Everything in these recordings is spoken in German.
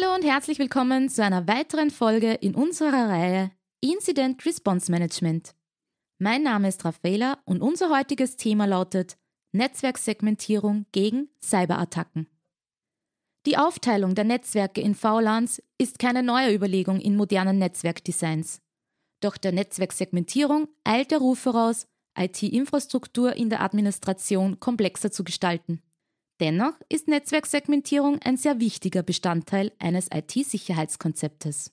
Hallo und herzlich willkommen zu einer weiteren Folge in unserer Reihe Incident Response Management. Mein Name ist Raffaela und unser heutiges Thema lautet Netzwerksegmentierung gegen Cyberattacken. Die Aufteilung der Netzwerke in VLANs ist keine neue Überlegung in modernen Netzwerkdesigns. Doch der Netzwerksegmentierung eilt der Ruf voraus, IT-Infrastruktur in der Administration komplexer zu gestalten. Dennoch ist Netzwerksegmentierung ein sehr wichtiger Bestandteil eines IT-Sicherheitskonzeptes.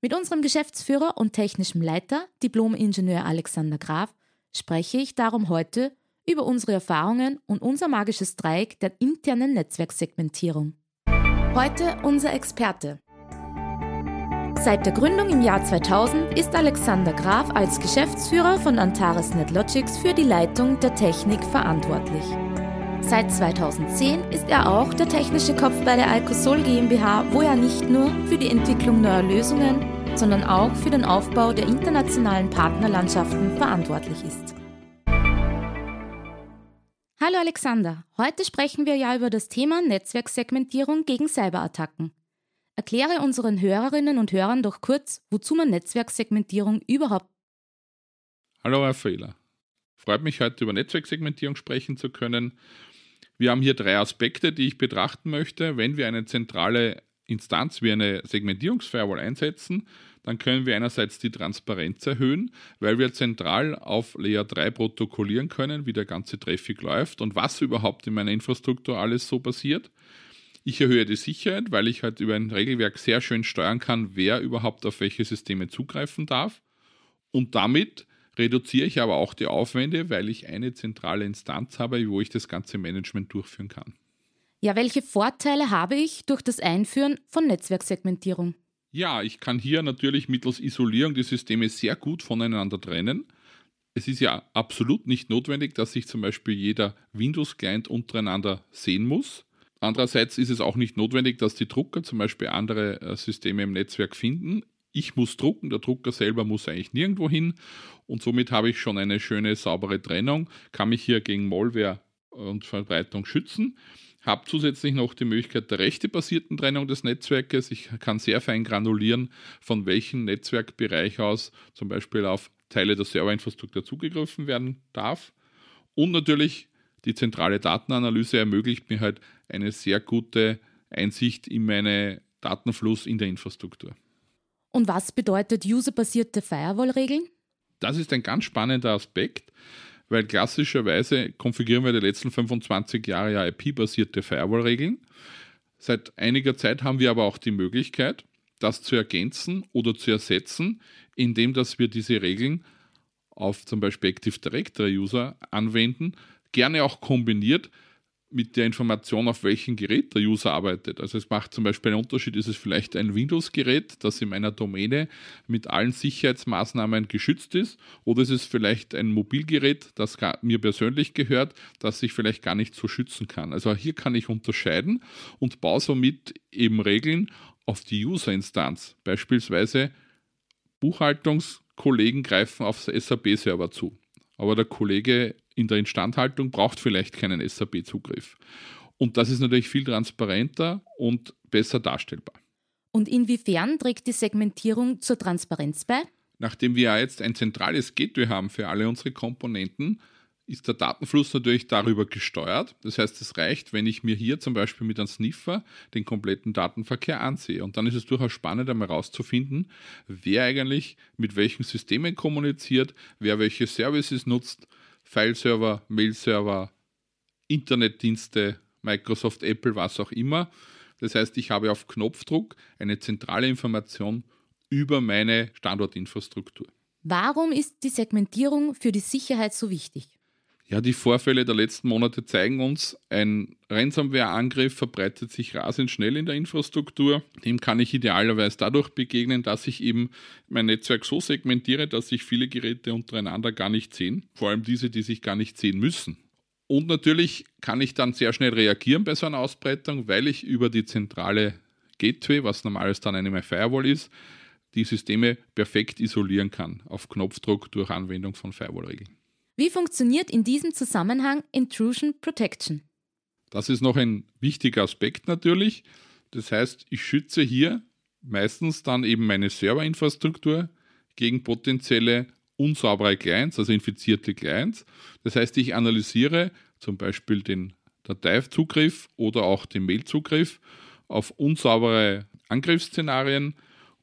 Mit unserem Geschäftsführer und technischem Leiter, Diplom-Ingenieur Alexander Graf, spreche ich darum heute über unsere Erfahrungen und unser magisches Dreieck der internen Netzwerksegmentierung. Heute unser Experte. Seit der Gründung im Jahr 2000 ist Alexander Graf als Geschäftsführer von Antares NetLogics für die Leitung der Technik verantwortlich. Seit 2010 ist er auch der technische Kopf bei der Alcosol GmbH, wo er nicht nur für die Entwicklung neuer Lösungen, sondern auch für den Aufbau der internationalen Partnerlandschaften verantwortlich ist. Hallo Alexander, heute sprechen wir ja über das Thema Netzwerksegmentierung gegen Cyberattacken. Erkläre unseren Hörerinnen und Hörern doch kurz, wozu man Netzwerksegmentierung überhaupt. Hallo Herr Fehler. Freut mich heute über Netzwerksegmentierung sprechen zu können. Wir haben hier drei Aspekte, die ich betrachten möchte. Wenn wir eine zentrale Instanz wie eine Segmentierungsfirewall einsetzen, dann können wir einerseits die Transparenz erhöhen, weil wir zentral auf Layer 3 protokollieren können, wie der ganze Traffic läuft und was überhaupt in meiner Infrastruktur alles so passiert. Ich erhöhe die Sicherheit, weil ich halt über ein Regelwerk sehr schön steuern kann, wer überhaupt auf welche Systeme zugreifen darf. Und damit reduziere ich aber auch die Aufwände, weil ich eine zentrale Instanz habe, wo ich das ganze Management durchführen kann. Ja, welche Vorteile habe ich durch das Einführen von Netzwerksegmentierung? Ja, ich kann hier natürlich mittels Isolierung die Systeme sehr gut voneinander trennen. Es ist ja absolut nicht notwendig, dass sich zum Beispiel jeder Windows-Client untereinander sehen muss. Andererseits ist es auch nicht notwendig, dass die Drucker zum Beispiel andere äh, Systeme im Netzwerk finden. Ich muss drucken, der Drucker selber muss eigentlich nirgendwo hin und somit habe ich schon eine schöne, saubere Trennung, kann mich hier gegen Malware und Verbreitung schützen habe zusätzlich noch die Möglichkeit der rechtebasierten Trennung des Netzwerkes. Ich kann sehr fein granulieren, von welchem Netzwerkbereich aus zum Beispiel auf Teile der Serverinfrastruktur zugegriffen werden darf. Und natürlich die zentrale Datenanalyse ermöglicht mir halt eine sehr gute Einsicht in meinen Datenfluss in der Infrastruktur. Und was bedeutet userbasierte Firewall-Regeln? Das ist ein ganz spannender Aspekt weil klassischerweise konfigurieren wir die letzten 25 Jahre ja IP-basierte Firewall-Regeln. Seit einiger Zeit haben wir aber auch die Möglichkeit, das zu ergänzen oder zu ersetzen, indem dass wir diese Regeln auf zum Beispiel Active Directory User anwenden, gerne auch kombiniert mit der Information, auf welchem Gerät der User arbeitet. Also es macht zum Beispiel einen Unterschied, ist es vielleicht ein Windows-Gerät, das in meiner Domäne mit allen Sicherheitsmaßnahmen geschützt ist, oder ist es vielleicht ein Mobilgerät, das mir persönlich gehört, das ich vielleicht gar nicht so schützen kann. Also hier kann ich unterscheiden und baue somit eben Regeln auf die User-Instanz. Beispielsweise Buchhaltungskollegen greifen auf SAP-Server zu. Aber der Kollege in der Instandhaltung braucht vielleicht keinen SAP-Zugriff. Und das ist natürlich viel transparenter und besser darstellbar. Und inwiefern trägt die Segmentierung zur Transparenz bei? Nachdem wir ja jetzt ein zentrales Gateway haben für alle unsere Komponenten, ist der Datenfluss natürlich darüber gesteuert. Das heißt, es reicht, wenn ich mir hier zum Beispiel mit einem Sniffer den kompletten Datenverkehr ansehe. Und dann ist es durchaus spannend, einmal herauszufinden, wer eigentlich mit welchen Systemen kommuniziert, wer welche Services nutzt, Fileserver, Mailserver, Internetdienste, Microsoft, Apple, was auch immer. Das heißt, ich habe auf Knopfdruck eine zentrale Information über meine Standortinfrastruktur. Warum ist die Segmentierung für die Sicherheit so wichtig? Ja, die Vorfälle der letzten Monate zeigen uns, ein Ransomware-Angriff verbreitet sich rasend schnell in der Infrastruktur. Dem kann ich idealerweise dadurch begegnen, dass ich eben mein Netzwerk so segmentiere, dass sich viele Geräte untereinander gar nicht sehen. Vor allem diese, die sich gar nicht sehen müssen. Und natürlich kann ich dann sehr schnell reagieren bei so einer Ausbreitung, weil ich über die zentrale Gateway, was normales dann eine Firewall ist, die Systeme perfekt isolieren kann, auf Knopfdruck durch Anwendung von Firewall-Regeln. Wie funktioniert in diesem Zusammenhang Intrusion Protection? Das ist noch ein wichtiger Aspekt natürlich. Das heißt, ich schütze hier meistens dann eben meine Serverinfrastruktur gegen potenzielle unsaubere Clients, also infizierte Clients. Das heißt, ich analysiere zum Beispiel den Dateizugriff oder auch den Mailzugriff auf unsaubere Angriffsszenarien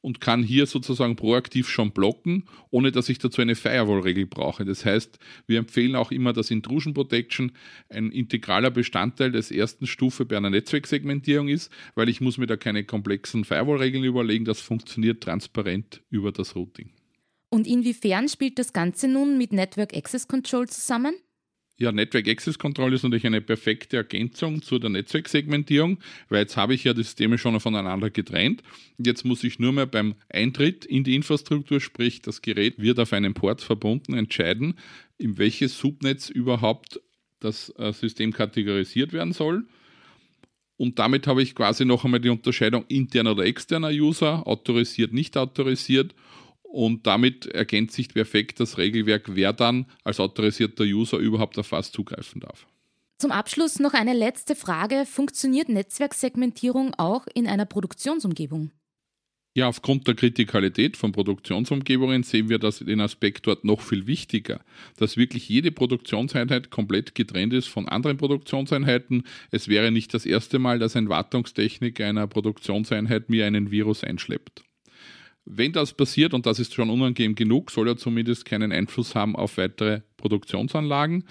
und kann hier sozusagen proaktiv schon blocken, ohne dass ich dazu eine Firewall-Regel brauche. Das heißt, wir empfehlen auch immer, dass Intrusion Protection ein integraler Bestandteil des ersten Stufe bei einer Netzwerksegmentierung ist, weil ich muss mir da keine komplexen Firewall-Regeln überlegen, das funktioniert transparent über das Routing. Und inwiefern spielt das Ganze nun mit Network Access Control zusammen? Ja, Network Access Control ist natürlich eine perfekte Ergänzung zu der Netzwerksegmentierung, weil jetzt habe ich ja die Systeme schon voneinander getrennt. Jetzt muss ich nur mehr beim Eintritt in die Infrastruktur, sprich das Gerät wird auf einen Port verbunden, entscheiden, in welches Subnetz überhaupt das äh, System kategorisiert werden soll. Und damit habe ich quasi noch einmal die Unterscheidung interner oder externer User, autorisiert, nicht autorisiert und damit ergänzt sich perfekt das Regelwerk, wer dann als autorisierter User überhaupt auf was zugreifen darf. Zum Abschluss noch eine letzte Frage. Funktioniert Netzwerksegmentierung auch in einer Produktionsumgebung? Ja, aufgrund der Kritikalität von Produktionsumgebungen sehen wir das den Aspekt dort noch viel wichtiger, dass wirklich jede Produktionseinheit komplett getrennt ist von anderen Produktionseinheiten. Es wäre nicht das erste Mal, dass ein Wartungstechniker einer Produktionseinheit mir einen Virus einschleppt. Wenn das passiert, und das ist schon unangenehm genug, soll er zumindest keinen Einfluss haben auf weitere Produktionsanlagen.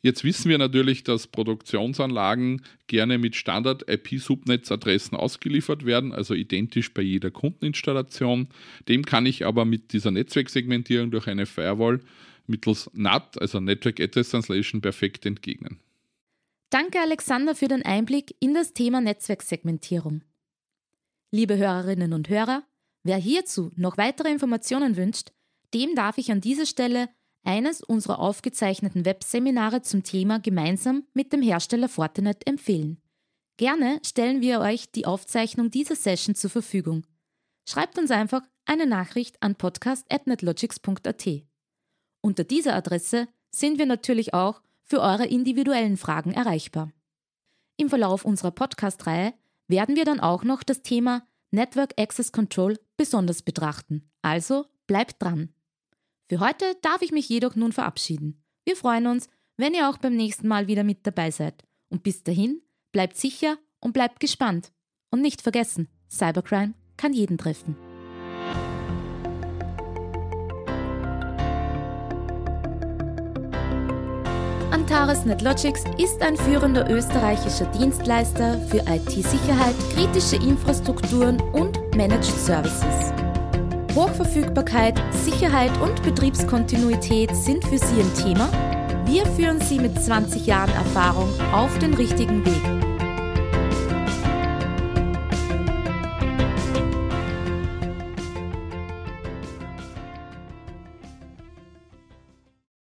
Jetzt wissen wir natürlich, dass Produktionsanlagen gerne mit Standard-IP-Subnetzadressen ausgeliefert werden, also identisch bei jeder Kundeninstallation. Dem kann ich aber mit dieser Netzwerksegmentierung durch eine Firewall mittels NAT, also Network Address Translation, perfekt entgegnen. Danke, Alexander, für den Einblick in das Thema Netzwerksegmentierung. Liebe Hörerinnen und Hörer, Wer hierzu noch weitere Informationen wünscht, dem darf ich an dieser Stelle eines unserer aufgezeichneten Webseminare zum Thema gemeinsam mit dem Hersteller Fortinet empfehlen. Gerne stellen wir euch die Aufzeichnung dieser Session zur Verfügung. Schreibt uns einfach eine Nachricht an podcast.netlogics.at. Unter dieser Adresse sind wir natürlich auch für eure individuellen Fragen erreichbar. Im Verlauf unserer Podcast-Reihe werden wir dann auch noch das Thema Network Access Control besonders betrachten. Also bleibt dran. Für heute darf ich mich jedoch nun verabschieden. Wir freuen uns, wenn ihr auch beim nächsten Mal wieder mit dabei seid. Und bis dahin, bleibt sicher und bleibt gespannt. Und nicht vergessen, Cybercrime kann jeden treffen. Antares NetLogics ist ein führender österreichischer Dienstleister für IT-Sicherheit, kritische Infrastrukturen und Managed Services. Hochverfügbarkeit, Sicherheit und Betriebskontinuität sind für Sie ein Thema. Wir führen Sie mit 20 Jahren Erfahrung auf den richtigen Weg.